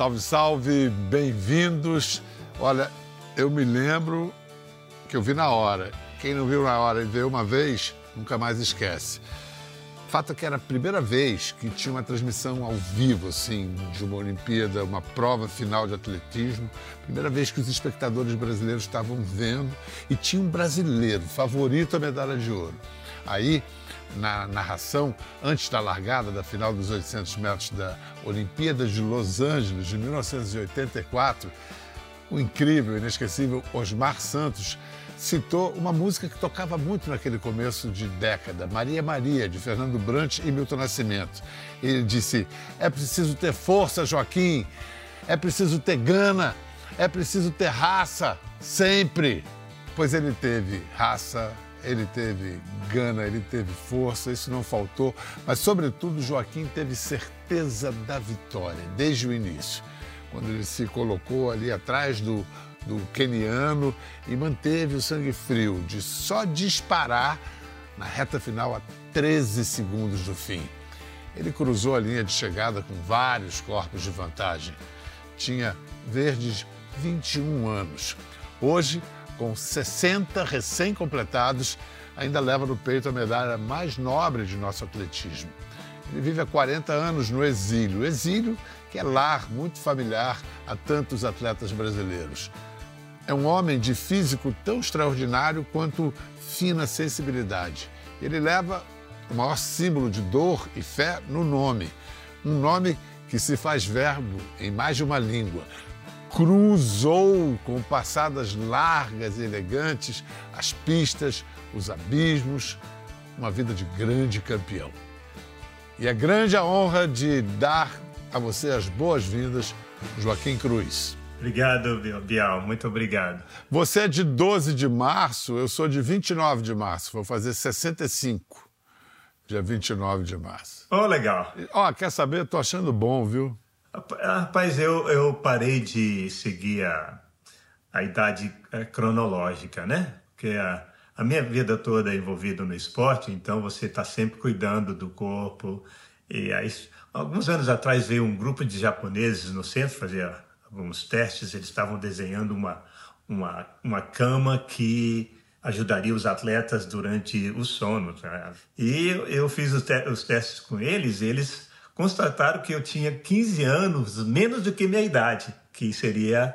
Salve, salve, bem-vindos. Olha, eu me lembro que eu vi na hora. Quem não viu na hora e veio uma vez, nunca mais esquece. Fato é que era a primeira vez que tinha uma transmissão ao vivo, assim, de uma Olimpíada, uma prova final de atletismo. Primeira vez que os espectadores brasileiros estavam vendo e tinha um brasileiro favorito à medalha de ouro. Aí, na narração, antes da largada da final dos 800 metros da Olimpíada de Los Angeles de 1984, o incrível, inesquecível Osmar Santos citou uma música que tocava muito naquele começo de década, Maria Maria, de Fernando Brant e Milton Nascimento. Ele disse: É preciso ter força, Joaquim, é preciso ter gana, é preciso ter raça, sempre. Pois ele teve raça, ele teve gana, ele teve força, isso não faltou, mas, sobretudo, Joaquim teve certeza da vitória desde o início, quando ele se colocou ali atrás do do keniano e manteve o sangue frio de só disparar na reta final a 13 segundos do fim. Ele cruzou a linha de chegada com vários corpos de vantagem. Tinha verdes 21 anos. Hoje, com 60 recém-completados, ainda leva no peito a medalha mais nobre de nosso atletismo. Ele vive há 40 anos no exílio, exílio que é lar muito familiar a tantos atletas brasileiros. É um homem de físico tão extraordinário quanto fina sensibilidade. Ele leva o maior símbolo de dor e fé no nome. Um nome que se faz verbo em mais de uma língua. Cruzou com passadas largas e elegantes as pistas, os abismos, uma vida de grande campeão. E é grande a honra de dar a você as boas-vindas, Joaquim Cruz. Obrigado, Bial. Muito obrigado. Você é de 12 de março, eu sou de 29 de março. Vou fazer 65, dia 29 de março. Oh, legal. Ó, oh, quer saber? Tô achando bom, viu? Rapaz, eu, eu parei de seguir a, a idade é, cronológica, né? Porque a, a minha vida toda é envolvida no esporte, então você está sempre cuidando do corpo. E aí, alguns anos atrás veio um grupo de japoneses no centro fazer alguns testes, eles estavam desenhando uma, uma, uma cama que ajudaria os atletas durante o sono. Tá? E eu fiz os, te os testes com eles, e eles constataram que eu tinha 15 anos menos do que minha idade, que seria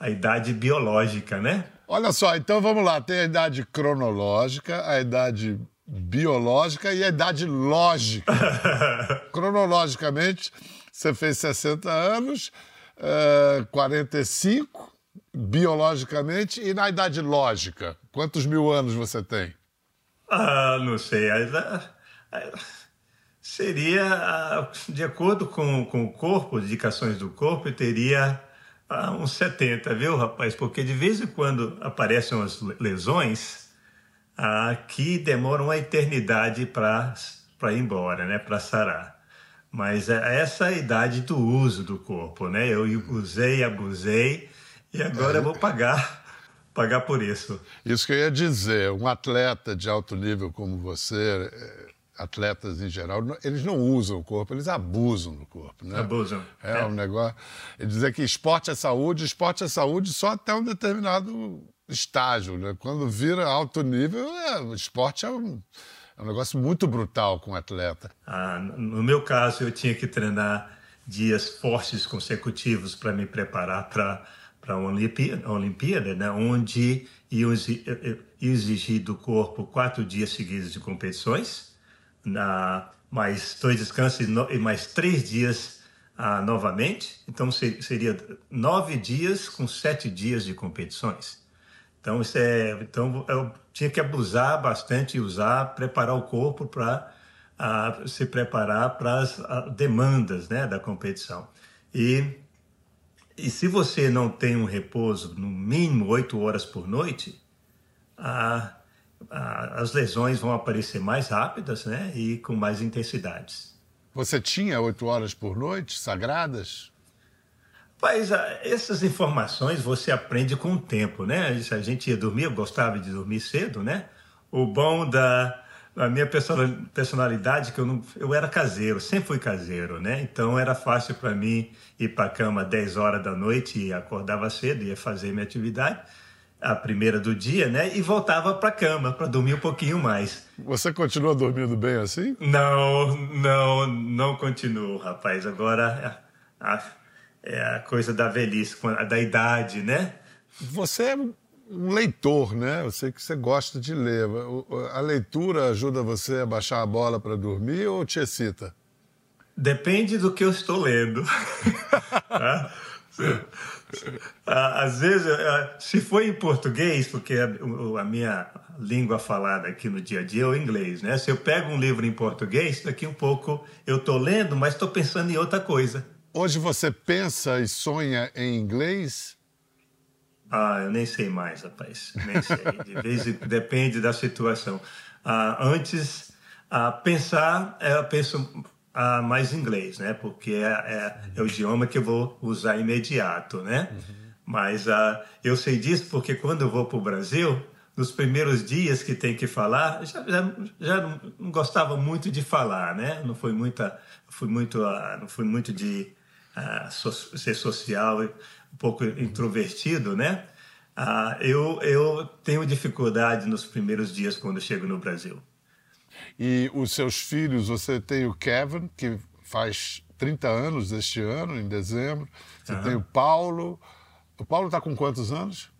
a idade biológica, né? Olha só, então vamos lá, tem a idade cronológica, a idade biológica e a idade lógica. Cronologicamente, você fez 60 anos, uh, eh, 45 biologicamente e na idade lógica? Quantos mil anos você tem? Ah, não sei. Seria, de acordo com, com o corpo, indicações do corpo, teria ah, uns 70, viu, rapaz? Porque de vez em quando aparecem umas lesões ah, que demoram uma eternidade para ir embora, né? Para sarar. Mas é essa é a idade do uso do corpo, né? Eu usei, abusei e agora é. vou pagar, pagar por isso. Isso que eu ia dizer, um atleta de alto nível como você, é, atletas em geral, eles não usam o corpo, eles abusam do corpo, né? Abusam. É, é. um negócio. Ele dizer que esporte é saúde, esporte é saúde só até um determinado estágio, né? Quando vira alto nível, é, o esporte é um é um negócio muito brutal com o atleta. Ah, no meu caso, eu tinha que treinar dias fortes consecutivos para me preparar para para uma Olimpíada, Olimpíada né, onde iam exigir do corpo quatro dias seguidos de competições, na, mais dois descansos e mais três dias ah, novamente. Então seria nove dias com sete dias de competições. Então, isso é, então eu tinha que abusar bastante e usar, preparar o corpo para uh, se preparar para as uh, demandas né, da competição. E, e se você não tem um repouso, no mínimo oito horas por noite, as lesões vão aparecer mais rápidas né, e com mais intensidades. Você tinha oito horas por noite sagradas? Mas essas informações você aprende com o tempo, né? A gente ia dormir, eu gostava de dormir cedo, né? O bom da, a minha personalidade que eu não, eu era caseiro, sempre fui caseiro, né? Então era fácil para mim ir para a cama 10 horas da noite e acordava cedo, ia fazer minha atividade, a primeira do dia, né? E voltava para a cama para dormir um pouquinho mais. Você continua dormindo bem assim? Não, não, não continuo, rapaz. Agora é a, é a coisa da velhice, da idade, né? Você é um leitor, né? Eu sei que você gosta de ler. A leitura ajuda você a baixar a bola para dormir ou te excita? Depende do que eu estou lendo. Tá? Às vezes, se for em português, porque a minha língua falada aqui no dia a dia é o inglês, né? Se eu pego um livro em português, daqui um pouco eu estou lendo, mas estou pensando em outra coisa. Hoje você pensa e sonha em inglês? Ah, eu nem sei mais, rapaz. Nem sei. De vez em, depende da situação. Ah, antes, ah, pensar, eu penso ah, mais inglês, né? Porque é, é, é, o idioma que eu vou usar imediato, né? Uhum. Mas ah, eu sei disso porque quando eu vou para o Brasil, nos primeiros dias que tem que falar, já, já, já não, gostava muito de falar, né? Não foi muita, fui muito, ah, não fui muito de ah, so, ser social um pouco introvertido, né? Eu, eu tenho dificuldade nos primeiros dias quando chego no Brasil. E os seus filhos, você tem o Kevin, que faz 30 anos este ano, em dezembro. Você uhum. tem o Paulo. O Paulo está com quantos anos?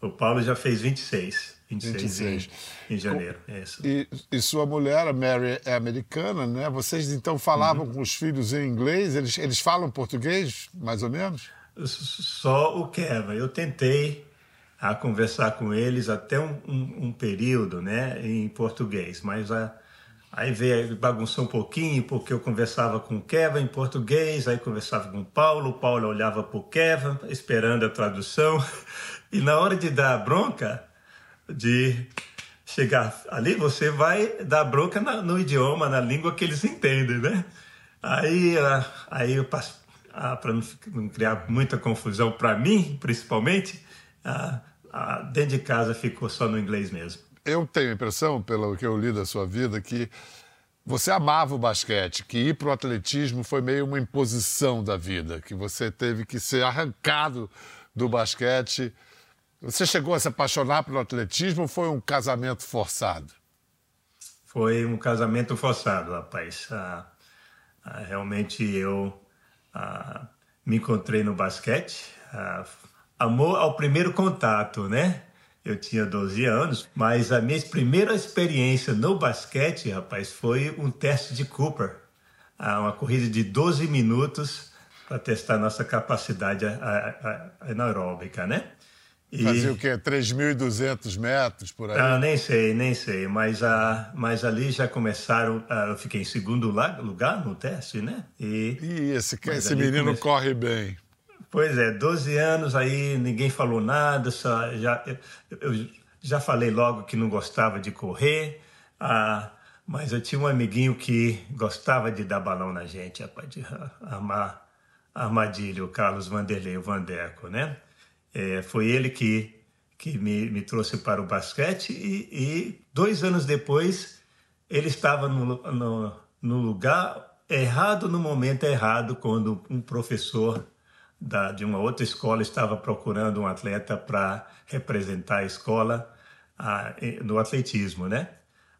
O Paulo já fez 26. 26, 26. Em, em janeiro. É e, e, sua mulher, a Mary, é americana, né? Vocês então falavam uhum. com os filhos em inglês? Eles, eles falam português, mais ou menos? só o Kevin. Eu tentei a conversar com eles até um, um, um período, né, em português, mas a, aí veio bagunçou um pouquinho porque eu conversava com o Kevin em português, aí conversava com o Paulo, o Paulo olhava para o Kevin esperando a tradução e na hora de dar bronca, de chegar ali, você vai dar bronca na, no idioma, na língua que eles entendem, né? Aí, aí eu passo ah, para não, criar muita confusão para mim, principalmente, ah, ah, dentro de casa ficou só no inglês mesmo. Eu tenho a impressão, pelo que eu li da sua vida, que você amava o basquete, que ir para o atletismo foi meio uma imposição da vida, que você teve que ser arrancado do basquete. Você chegou a se apaixonar pelo atletismo ou foi um casamento forçado? Foi um casamento forçado, rapaz. Ah, ah, realmente eu ah, me encontrei no basquete. Amor ao primeiro contato, né? Eu tinha 12 anos, mas a minha primeira experiência no basquete, rapaz, foi um teste de Cooper. Ah, uma corrida de 12 minutos para testar nossa capacidade anaeróbica, né? E... Fazia o quê? 3.200 metros por aí? Ah, nem sei, nem sei. Mas, ah, mas ali já começaram. Ah, eu fiquei em segundo lugar no teste, né? E, e esse, esse menino corre bem. Pois é, 12 anos aí, ninguém falou nada. Só, já, eu, eu já falei logo que não gostava de correr. Ah, mas eu tinha um amiguinho que gostava de dar balão na gente, rapaz, de armar armadilha, o Carlos Vanderlei, o Vandeco, né? É, foi ele que, que me, me trouxe para o basquete e, e dois anos depois ele estava no, no, no, lugar errado no momento errado quando um professor da, de uma outra escola estava procurando um atleta para representar a escola a, no atletismo, né?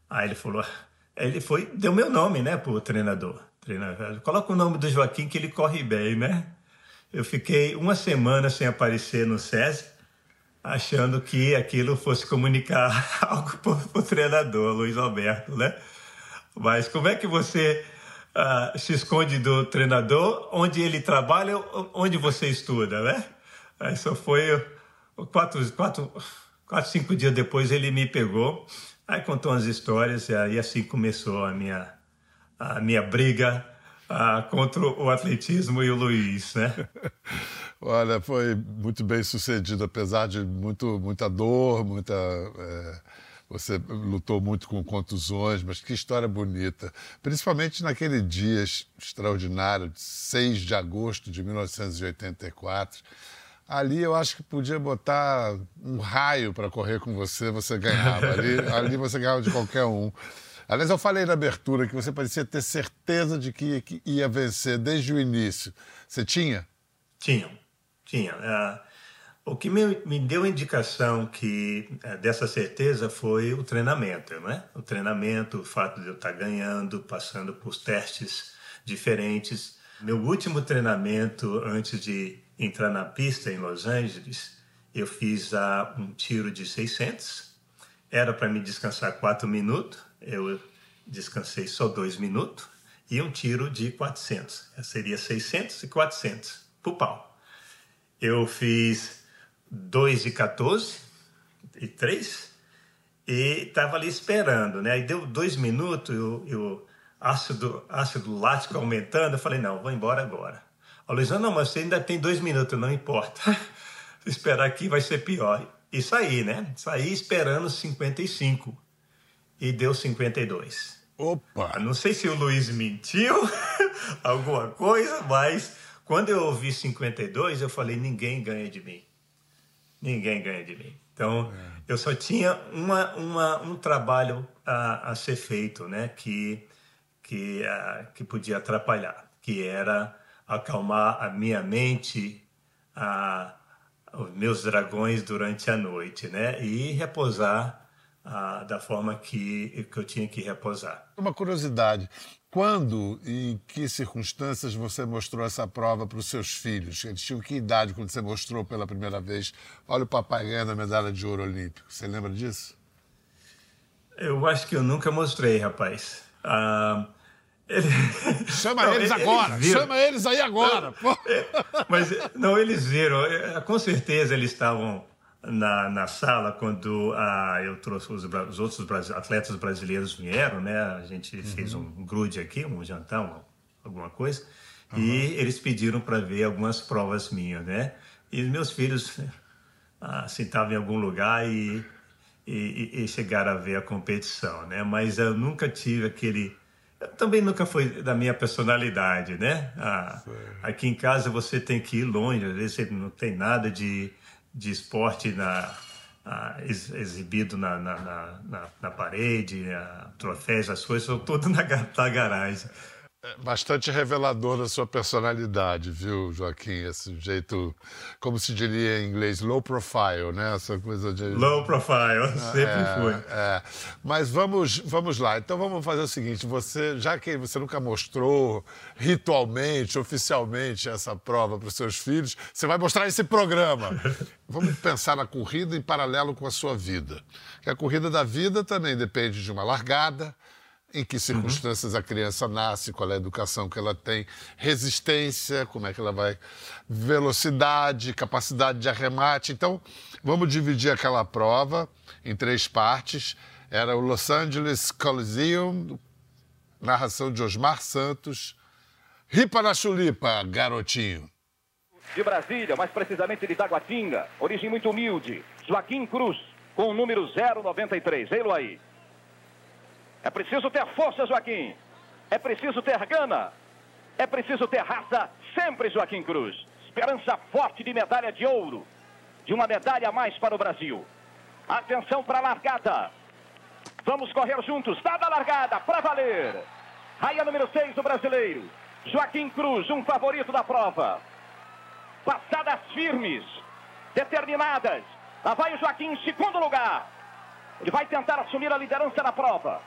Aí ele falou, ele foi, deu meu nome, né, para o treinador. treinador. Coloca o nome do Joaquim que ele corre bem, né? Eu fiquei uma semana sem aparecer no SESI, achando que aquilo fosse comunicar algo para o treinador, Luiz Alberto, né? Mas como é que você uh, se esconde do treinador, onde ele trabalha, onde você estuda, né? Aí só foi quatro, quatro, quatro, cinco dias depois ele me pegou, aí contou umas histórias e aí assim começou a minha, a minha briga ah, contra o atletismo e o Luiz, né? Olha, foi muito bem sucedido, apesar de muito, muita dor, muita. É, você lutou muito com contusões, mas que história bonita. Principalmente naquele dia extraordinário, de 6 de agosto de 1984. Ali eu acho que podia botar um raio para correr com você, você ganhava. Ali, ali você ganhava de qualquer um. Aliás, eu falei na abertura que você parecia ter certeza de que ia vencer desde o início. Você tinha? Tinha, tinha. Uh, o que me, me deu indicação que uh, dessa certeza foi o treinamento, né? O treinamento, o fato de eu estar ganhando, passando por testes diferentes. Meu último treinamento antes de entrar na pista em Los Angeles, eu fiz uh, um tiro de 600. Era para me descansar quatro minutos, eu descansei só dois minutos. E um tiro de 400. Seria 600 e 400 pro pau. Eu fiz 2 de 14 e 3 e estava ali esperando, né? Aí deu dois minutos, e o ácido, ácido lático aumentando. Eu falei, não, vou embora agora. A Luizão, não, mas você ainda tem dois minutos, não importa. Esperar aqui vai ser pior. E saí, né? Saí esperando 55 e deu 52. Opa! Não sei se o Luiz mentiu alguma coisa, mas quando eu ouvi 52, eu falei: ninguém ganha de mim. Ninguém ganha de mim. Então, é. eu só tinha uma, uma, um trabalho a, a ser feito, né? Que, que, a, que podia atrapalhar, que era acalmar a minha mente, a, os meus dragões durante a noite, né? E repousar ah, da forma que, que eu tinha que repousar. Uma curiosidade: quando e em que circunstâncias você mostrou essa prova para os seus filhos? Eles tinham que idade quando você mostrou pela primeira vez? Olha o papai ganhando a medalha de ouro olímpico. Você lembra disso? Eu acho que eu nunca mostrei, rapaz. Ah, ele... Chama não, eles agora, eles chama eles aí agora. Mas não, eles viram. Com certeza eles estavam na, na sala quando ah, eu trouxe os, os outros atletas brasileiros vieram, né? A gente uhum. fez um grude aqui, um jantar, uma, alguma coisa, uhum. e eles pediram para ver algumas provas minhas, né? E meus filhos ah, sentavam em algum lugar e, e, e, chegaram a ver a competição, né? Mas eu nunca tive aquele também nunca foi da minha personalidade, né? Ah, aqui em casa você tem que ir longe, às vezes você não tem nada de de esporte na, ex, exibido na, na, na, na parede, troféus, as coisas, são tudo na, na garagem. É bastante revelador da sua personalidade, viu, Joaquim? Esse jeito, como se diria em inglês, low profile, né? Essa coisa de. Low profile, sempre é, foi. É. Mas vamos, vamos lá. Então vamos fazer o seguinte: você, já que você nunca mostrou ritualmente, oficialmente essa prova para os seus filhos, você vai mostrar esse programa. vamos pensar na corrida em paralelo com a sua vida. Que a corrida da vida também depende de uma largada em que circunstâncias uhum. a criança nasce, qual é a educação que ela tem, resistência, como é que ela vai, velocidade, capacidade de arremate. Então, vamos dividir aquela prova em três partes. Era o Los Angeles Coliseum, narração de Osmar Santos. Ripa na chulipa, garotinho. De Brasília, mais precisamente de Taguatinga, origem muito humilde, Joaquim Cruz, com o número 093. Ei-lo aí. É preciso ter força, Joaquim. É preciso ter gana. É preciso ter raça, sempre, Joaquim Cruz. Esperança forte de medalha de ouro. De uma medalha a mais para o Brasil. Atenção para a largada. Vamos correr juntos. Dada a largada, para valer. Raia número 6 do brasileiro. Joaquim Cruz, um favorito da prova. Passadas firmes, determinadas. Lá vai o Joaquim em segundo lugar. Ele vai tentar assumir a liderança na prova.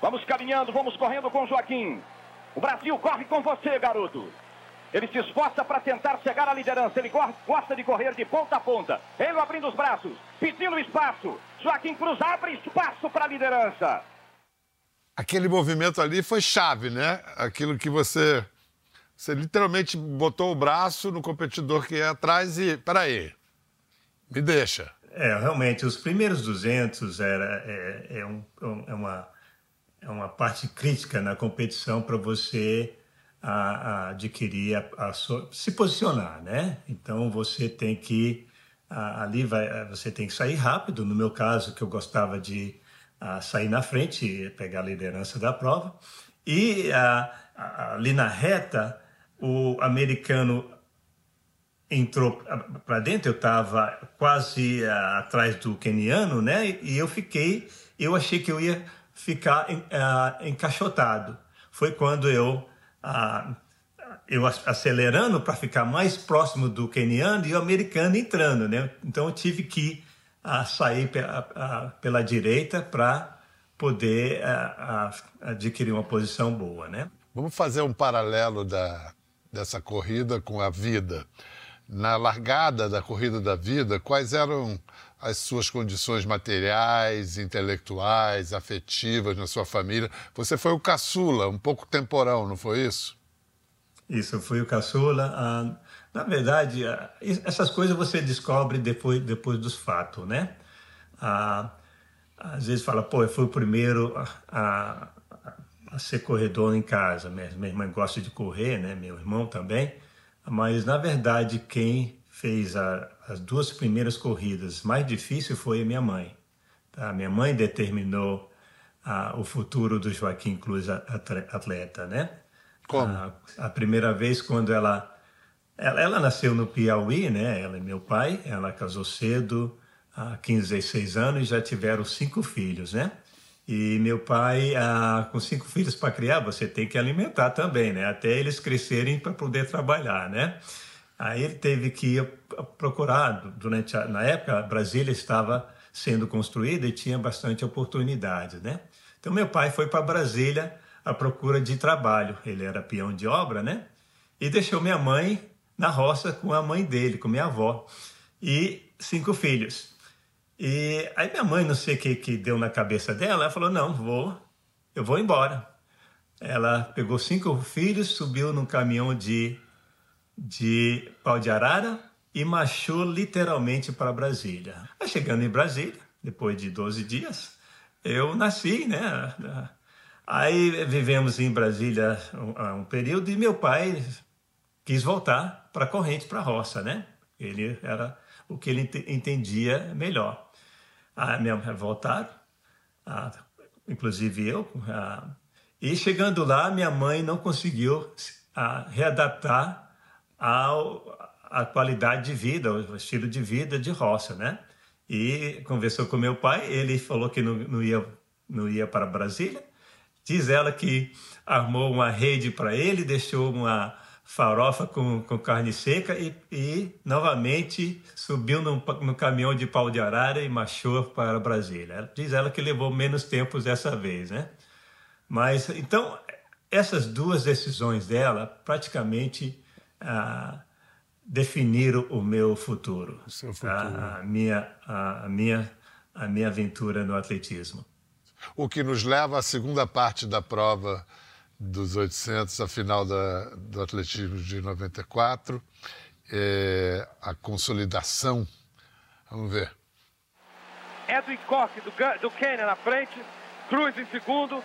Vamos caminhando, vamos correndo com o Joaquim. O Brasil corre com você, garoto. Ele se esforça para tentar chegar à liderança. Ele gosta de correr de ponta a ponta. Ele abrindo os braços, pedindo espaço. Joaquim Cruz abre espaço para a liderança. Aquele movimento ali foi chave, né? Aquilo que você. Você literalmente botou o braço no competidor que ia atrás e. Peraí, me deixa. É, realmente, os primeiros 200 era, é, é, um, é uma é uma parte crítica na competição para você a, a adquirir, a, se posicionar, né? Então você tem que ali vai, você tem que sair rápido. No meu caso, que eu gostava de sair na frente pegar a liderança da prova. E ali na reta, o americano entrou para dentro. Eu estava quase atrás do keniano, né? E eu fiquei, eu achei que eu ia ficar uh, encaixotado. Foi quando eu, uh, eu acelerando para ficar mais próximo do keniano e o americano entrando, né? Então eu tive que uh, sair pela direita para poder adquirir uma posição boa, né? Vamos fazer um paralelo da, dessa corrida com a vida. Na largada da corrida da vida, quais eram as suas condições materiais, intelectuais, afetivas na sua família. Você foi o caçula, um pouco temporão, não foi isso? Isso, fui o caçula. Ah, na verdade, ah, essas coisas você descobre depois, depois dos fatos, né? Ah, às vezes fala, pô, eu fui o primeiro a, a, a ser corredor em casa. Minha, minha irmã gosta de correr, né? Meu irmão também. Mas, na verdade, quem fez a, as duas primeiras corridas. Mais difícil foi a minha mãe. Tá? Minha mãe determinou ah, o futuro do Joaquim Cruz atleta, né? Como? A, a primeira vez quando ela, ela, ela nasceu no Piauí, né? Ela e meu pai. Ela casou cedo, há 15, 16 anos, já tiveram cinco filhos, né? E meu pai, ah, com cinco filhos para criar, você tem que alimentar também, né? Até eles crescerem para poder trabalhar, né? Aí ele teve que procurar, durante a, na época, Brasília estava sendo construída e tinha bastante oportunidade, né? Então meu pai foi para Brasília à procura de trabalho. Ele era peão de obra, né? E deixou minha mãe na roça com a mãe dele, com minha avó, e cinco filhos. E aí minha mãe, não sei o que, que deu na cabeça dela, ela falou, não, vou, eu vou embora. Ela pegou cinco filhos, subiu num caminhão de de pau de arara e marchou literalmente para Brasília. Mas chegando em Brasília, depois de 12 dias, eu nasci, né? Aí vivemos em Brasília um, um período e meu pai quis voltar para a corrente, para a roça, né? Ele era o que ele entendia melhor. A minha voltaram, a, inclusive eu, a, e chegando lá, minha mãe não conseguiu a, readaptar a qualidade de vida, o estilo de vida de roça, né? E conversou com meu pai, ele falou que não, não ia, não ia para Brasília. Diz ela que armou uma rede para ele, deixou uma farofa com, com carne seca e, e novamente subiu no, no, caminhão de pau de arara e marchou para Brasília. Diz ela que levou menos tempo dessa vez, né? Mas então essas duas decisões dela praticamente a definir o meu futuro, o futuro. A, a, minha, a, a, minha, a minha aventura no atletismo. O que nos leva à segunda parte da prova dos 800, a final da, do atletismo de 94, é a consolidação. Vamos ver. Edwin Koch do, do Quênia na frente, Cruz em segundo,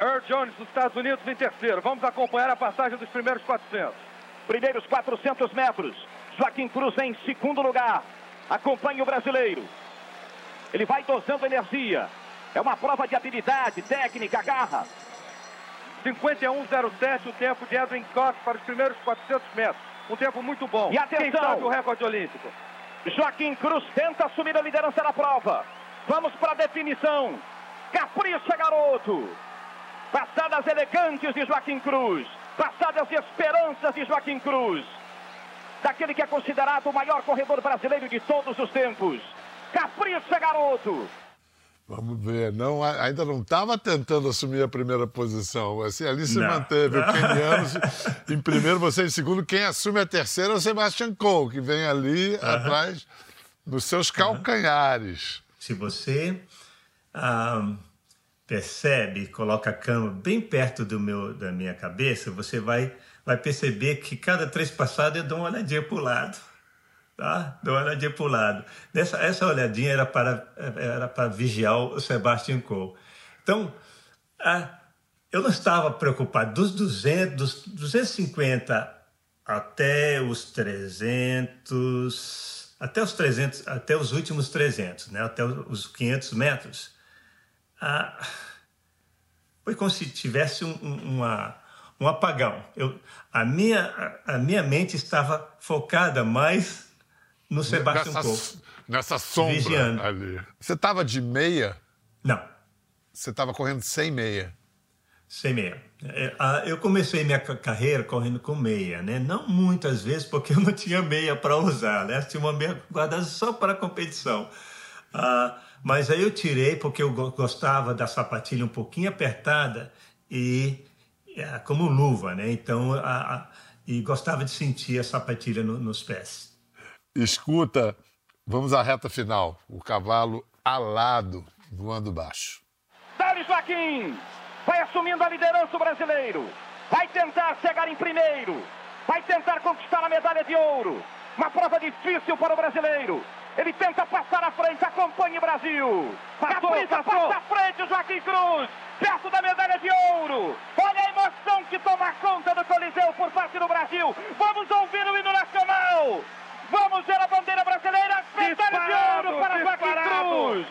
Earl Jones dos Estados Unidos em terceiro. Vamos acompanhar a passagem dos primeiros 400. Primeiros 400 metros. Joaquim Cruz em segundo lugar. Acompanha o brasileiro. Ele vai dosando energia. É uma prova de habilidade, técnica, garra. 51,07 o tempo de Edwin Koch para os primeiros 400 metros. Um tempo muito bom. E atenção! Quem sabe o recorde olímpico? Joaquim Cruz tenta assumir a liderança da prova. Vamos para a definição. Capricha, garoto! Passadas elegantes de Joaquim Cruz passadas esperanças de Joaquim Cruz, daquele que é considerado o maior corredor brasileiro de todos os tempos. Capricha, garoto! Vamos ver, não, ainda não estava tentando assumir a primeira posição. Assim, ali se não. manteve o Keniano em primeiro, você em segundo. Quem assume a terceira é o Sebastian Coe, que vem ali uh -huh. atrás nos seus calcanhares. Se você um, percebe, coloca a cama bem perto do meu, da minha cabeça, você vai, vai perceber que cada três passadas eu dou uma olhadinha para o lado. Tá? Dou uma olhadinha para o lado. Essa, essa olhadinha era para, era para vigiar o Sebastian Coe. Então, a, eu não estava preocupado. Dos 200, dos 250 até os 300, até os 300, até os últimos 300, né? até os 500 metros, ah, foi como se tivesse um, uma, um apagão. Eu, a, minha, a, minha mente estava focada mais no Sebastião nessa, Nessa sombra vigiando. ali. Você estava de meia? Não. você estava correndo sem meia. Sem meia. É, eu comecei minha carreira correndo com meia, né? Não muitas vezes, porque eu não tinha meia para usar, né? Eu tinha uma meia guardada só para a competição. Ah, mas aí eu tirei porque eu gostava da sapatilha um pouquinho apertada e é, como luva, né? Então, a, a, e gostava de sentir a sapatilha no, nos pés. Escuta, vamos à reta final. O cavalo alado voando baixo. Dali Joaquim! Vai assumindo a liderança o brasileiro. Vai tentar chegar em primeiro. Vai tentar conquistar a medalha de ouro. Uma prova difícil para o brasileiro. Ele tenta passar à frente, acompanhe o Brasil. Passou, Capricha, passou. passa à frente o Joaquim Cruz, perto da medalha de ouro. Olha a emoção que toma conta do Coliseu por parte do Brasil. Vamos ouvir o hino nacional. Vamos ver a bandeira brasileira. Medalha de ouro para disparado.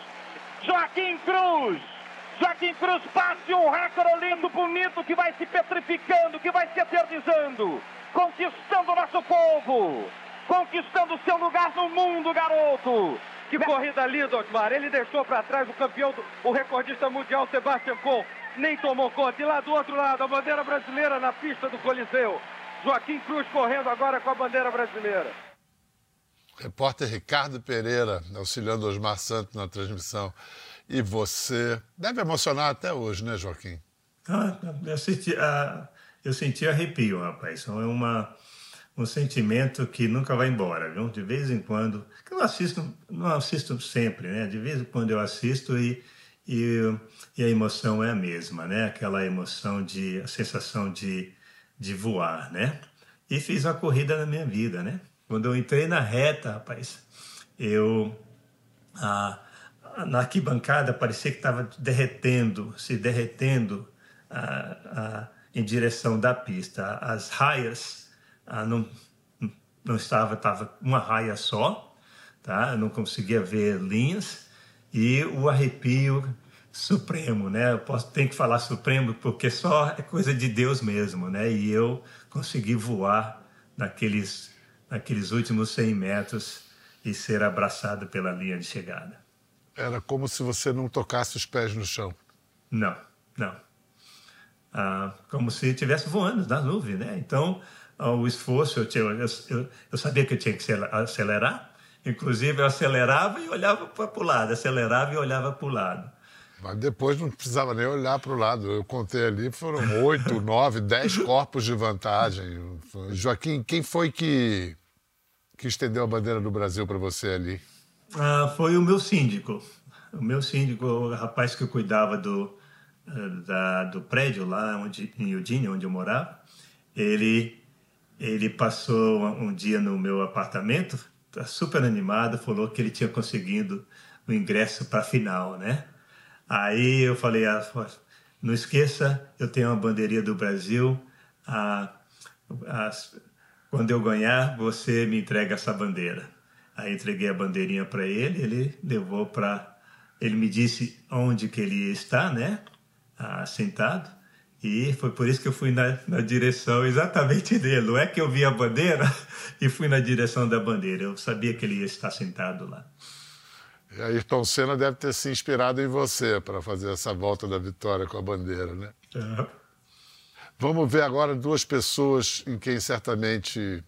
Joaquim Cruz. Joaquim Cruz. Joaquim Cruz bate um recorde lindo, bonito, que vai se petrificando, que vai se eternizando, conquistando o nosso povo conquistando seu lugar no mundo, garoto. Que corrida linda, Otmar. Ele deixou para trás o campeão, o recordista mundial, Sebastian Coe. Nem tomou conta. E lá do outro lado, a bandeira brasileira na pista do Coliseu. Joaquim Cruz correndo agora com a bandeira brasileira. Repórter Ricardo Pereira, auxiliando Osmar Santos na transmissão. E você deve emocionar até hoje, né, Joaquim? Ah, eu, senti, ah, eu senti arrepio, rapaz. É uma um sentimento que nunca vai embora, viu? De vez em quando, que eu assisto, não assisto sempre, né? De vez em quando eu assisto e, e, e a emoção é a mesma, né? Aquela emoção de, a sensação de, de voar, né? E fiz uma corrida na minha vida, né? Quando eu entrei na reta, rapaz, eu a, na arquibancada parecia que estava derretendo, se derretendo a, a, em direção da pista. As raias ah, não, não estava, estava uma raia só, tá? Eu não conseguia ver linhas e o arrepio supremo, né? Eu posso tem que falar supremo porque só é coisa de Deus mesmo, né? E eu consegui voar naqueles naqueles últimos 100 metros e ser abraçado pela linha de chegada. Era como se você não tocasse os pés no chão. Não, não. Ah, como se estivesse voando na nuvem, né? Então o esforço, eu, tinha, eu, eu, sabia que eu tinha que acelerar, inclusive eu acelerava e olhava para o lado, acelerava e olhava para o lado. Mas depois não precisava nem olhar para o lado. Eu contei ali, foram oito, nove, dez corpos de vantagem. Joaquim, quem foi que, que estendeu a bandeira do Brasil para você ali? Ah, foi o meu síndico. O meu síndico, o rapaz que cuidava do, eh, da, do prédio lá onde, em Eugênia, onde eu morava. Ele ele passou um dia no meu apartamento, tá super animado, falou que ele tinha conseguido o ingresso para a final, né? Aí eu falei, ah, não esqueça, eu tenho uma bandeirinha do Brasil, ah, quando eu ganhar, você me entrega essa bandeira. Aí entreguei a bandeirinha para ele, ele levou para... Ele me disse onde que ele está, né? Ah, sentado. E foi por isso que eu fui na, na, direção exatamente dele. Não é que eu vi a bandeira e fui na direção da bandeira. Eu sabia que ele ia estar sentado lá. E Ayrton Senna deve ter se inspirado em você para fazer essa volta da vitória com a bandeira, né? Uhum. Vamos ver agora duas pessoas em quem certamente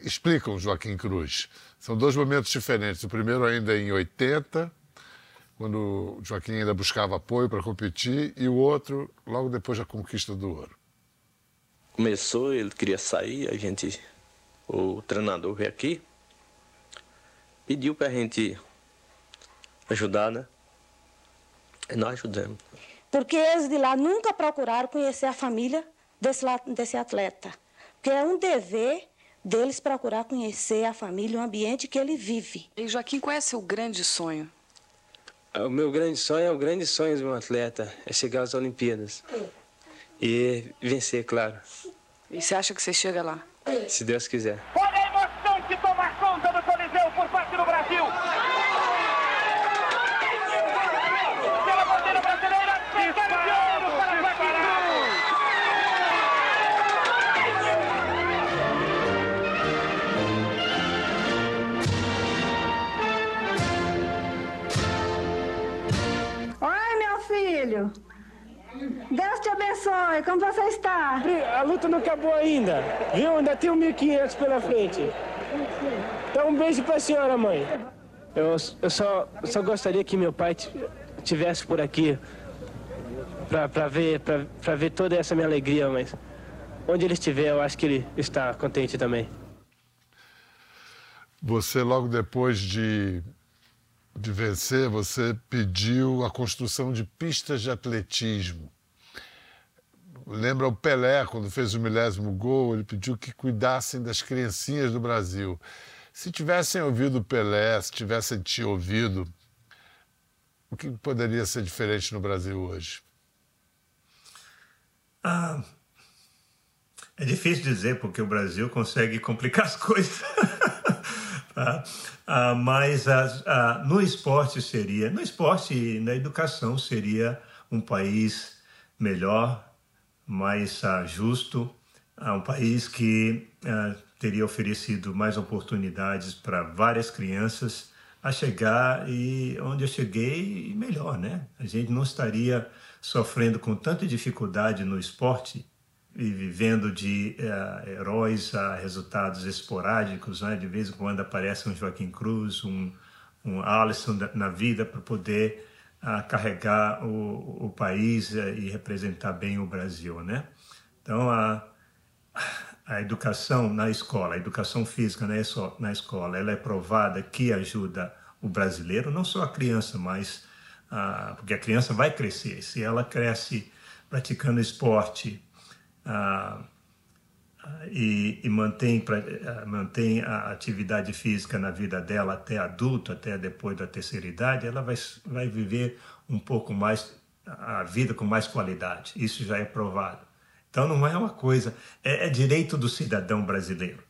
explicam Joaquim Cruz. São dois momentos diferentes. O primeiro ainda em 80, quando o Joaquim ainda buscava apoio para competir, e o outro logo depois da conquista do ouro. Começou, ele queria sair, a gente, o treinador veio aqui, pediu para a gente ajudar, né? E nós ajudamos. Porque eles de lá nunca procuraram conhecer a família desse, desse atleta. Porque é um dever deles procurar conhecer a família, o ambiente que ele vive. E Joaquim, qual é seu grande sonho? O meu grande sonho é o grande sonho de um atleta, é chegar às Olimpíadas. E vencer, claro. E você acha que você chega lá? Se Deus quiser. Obrigado. Deus te abençoe. Como você está? A luta não acabou ainda. Viu? Ainda tem um 1.500 pela frente. Então, um beijo pra senhora, mãe. Eu, eu só, só gostaria que meu pai tivesse por aqui para ver, pra, ver toda essa minha alegria, mas onde ele estiver, eu acho que ele está contente também. Você, logo depois de, de vencer, você pediu a construção de pistas de atletismo. Lembra o Pelé, quando fez o milésimo gol, ele pediu que cuidassem das criancinhas do Brasil. Se tivessem ouvido o Pelé, se tivessem te ouvido, o que poderia ser diferente no Brasil hoje? Ah, é difícil dizer, porque o Brasil consegue complicar as coisas. Ah, ah, mas ah, no esporte seria, no esporte e na educação seria um país melhor, mais ah, justo, ah, um país que ah, teria oferecido mais oportunidades para várias crianças a chegar e onde eu cheguei melhor, né? A gente não estaria sofrendo com tanta dificuldade no esporte e vivendo de uh, heróis a resultados esporádicos, né? De vez em quando aparece um Joaquim Cruz, um, um Alisson na vida para poder uh, carregar o, o país uh, e representar bem o Brasil, né? Então, a a educação na escola, a educação física na, na escola, ela é provada que ajuda o brasileiro, não só a criança, mas ah, porque a criança vai crescer. Se ela cresce praticando esporte ah, e, e, mantém, pra, ah, mantém a atividade física na vida dela até adulto, até depois da terceira idade, ela vai, vai viver um pouco mais a vida com mais qualidade. Isso já é provado. Então não é uma coisa, é, é direito do cidadão brasileiro,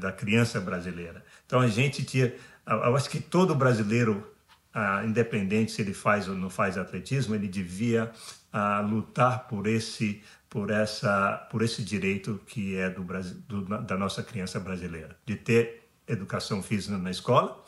da criança brasileira. Então a gente tinha, eu acho que todo brasileiro, ah, independente se ele faz ou não faz atletismo, ele devia ah, lutar por esse, por essa, por esse direito que é do, do, da nossa criança brasileira, de ter educação física na escola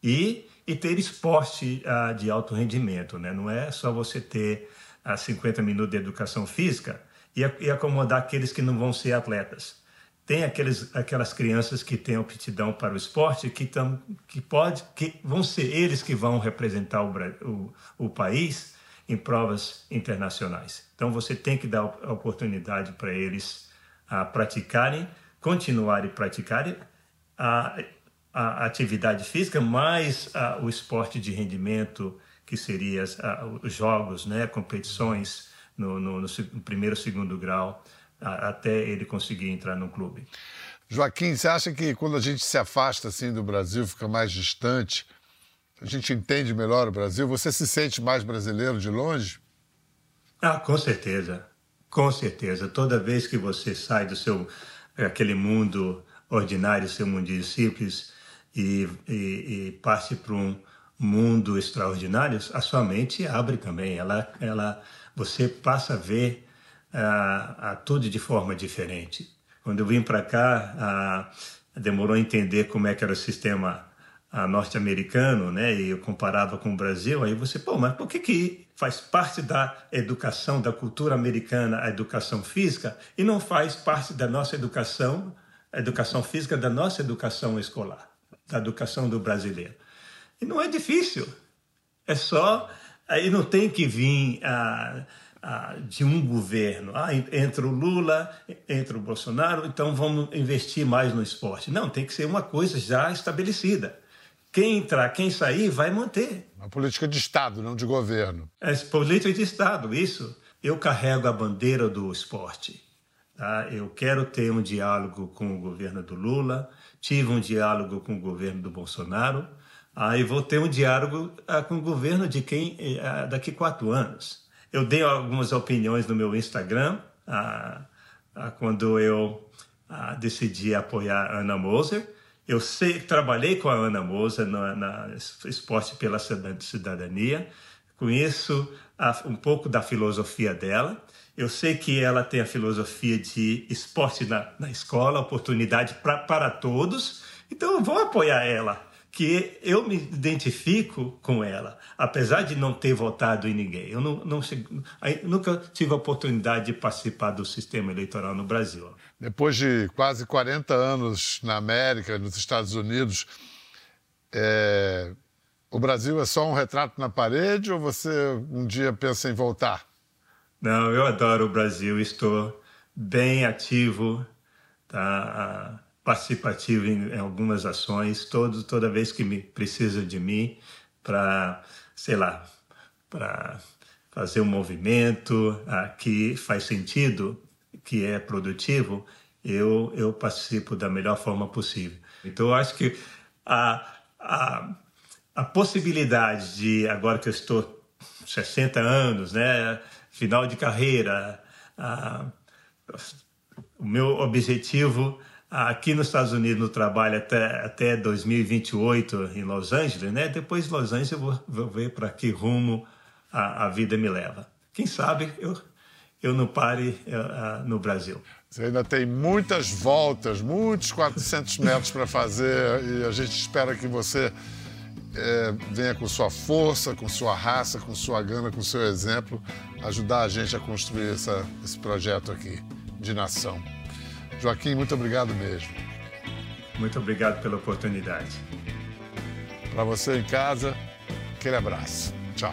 e, e ter esporte ah, de alto rendimento, né? Não é só você ter ah, 50 minutos de educação física e, e acomodar aqueles que não vão ser atletas. Tem aqueles, aquelas crianças que têm aptidão para o esporte que, tam, que, pode, que vão ser eles que vão representar o, o, o país em provas internacionais. Então você tem que dar a oportunidade para eles a praticarem, continuarem praticarem a, a atividade física, mais a, o esporte de rendimento, que seria os jogos, né, competições no, no, no primeiro, segundo grau, a, até ele conseguir entrar no clube. Joaquim, você acha que quando a gente se afasta assim do Brasil, fica mais distante, a gente entende melhor o Brasil? Você se sente mais brasileiro de longe? Ah, com certeza. Com certeza. Toda vez que você sai do seu aquele mundo ordinário, seu mundinho simples e, e, e parte para um mundo extraordinário, a sua mente abre também. Ela, ela você passa a ver uh, tudo de forma diferente. Quando eu vim para cá, uh, demorou a entender como é que era o sistema norte-americano, né? E eu comparava com o Brasil. Aí você, pô, mas por que que faz parte da educação, da cultura americana, a educação física, e não faz parte da nossa educação, a educação física da nossa educação escolar, da educação do brasileiro? E não é difícil. É só Aí não tem que vir ah, ah, de um governo. Ah, entra o Lula, entra o Bolsonaro, então vamos investir mais no esporte. Não, tem que ser uma coisa já estabelecida. Quem entrar, quem sair, vai manter. Uma política de Estado, não de governo. É política de Estado, isso. Eu carrego a bandeira do esporte. Tá? Eu quero ter um diálogo com o governo do Lula, tive um diálogo com o governo do Bolsonaro, Aí vou ter um diálogo ah, com o governo de quem ah, daqui quatro anos. Eu dei algumas opiniões no meu Instagram ah, quando eu decidi apoiar a Ana Moser. Eu sei, trabalhei com a Ana Moser na, na Esporte pela Cidadania, conheço um pouco da filosofia dela. Eu sei que ela tem a filosofia de esporte na, na escola, oportunidade pra, para todos. Então eu vou apoiar ela que eu me identifico com ela, apesar de não ter votado em ninguém. Eu não, não nunca tive a oportunidade de participar do sistema eleitoral no Brasil. Depois de quase 40 anos na América, nos Estados Unidos, é... o Brasil é só um retrato na parede ou você um dia pensa em voltar? Não, eu adoro o Brasil, estou bem ativo, tá? participativo em, em algumas ações, todo, toda vez que me precisa de mim para, sei lá, para fazer um movimento ah, que faz sentido, que é produtivo, eu, eu participo da melhor forma possível. Então, eu acho que a, a, a possibilidade de, agora que eu estou 60 anos, né, final de carreira, a, o meu objetivo aqui nos Estados Unidos no trabalho até, até 2028 em Los Angeles, né? Depois de Los Angeles eu vou, vou ver para que rumo a, a, vida me leva. Quem sabe eu, eu não pare uh, no Brasil. Você ainda tem muitas voltas, muitos 400 metros para fazer e a gente espera que você é, venha com sua força, com sua raça, com sua gana, com seu exemplo, ajudar a gente a construir essa, esse projeto aqui de nação. Joaquim, muito obrigado mesmo. Muito obrigado pela oportunidade. Para você em casa, aquele abraço. Tchau.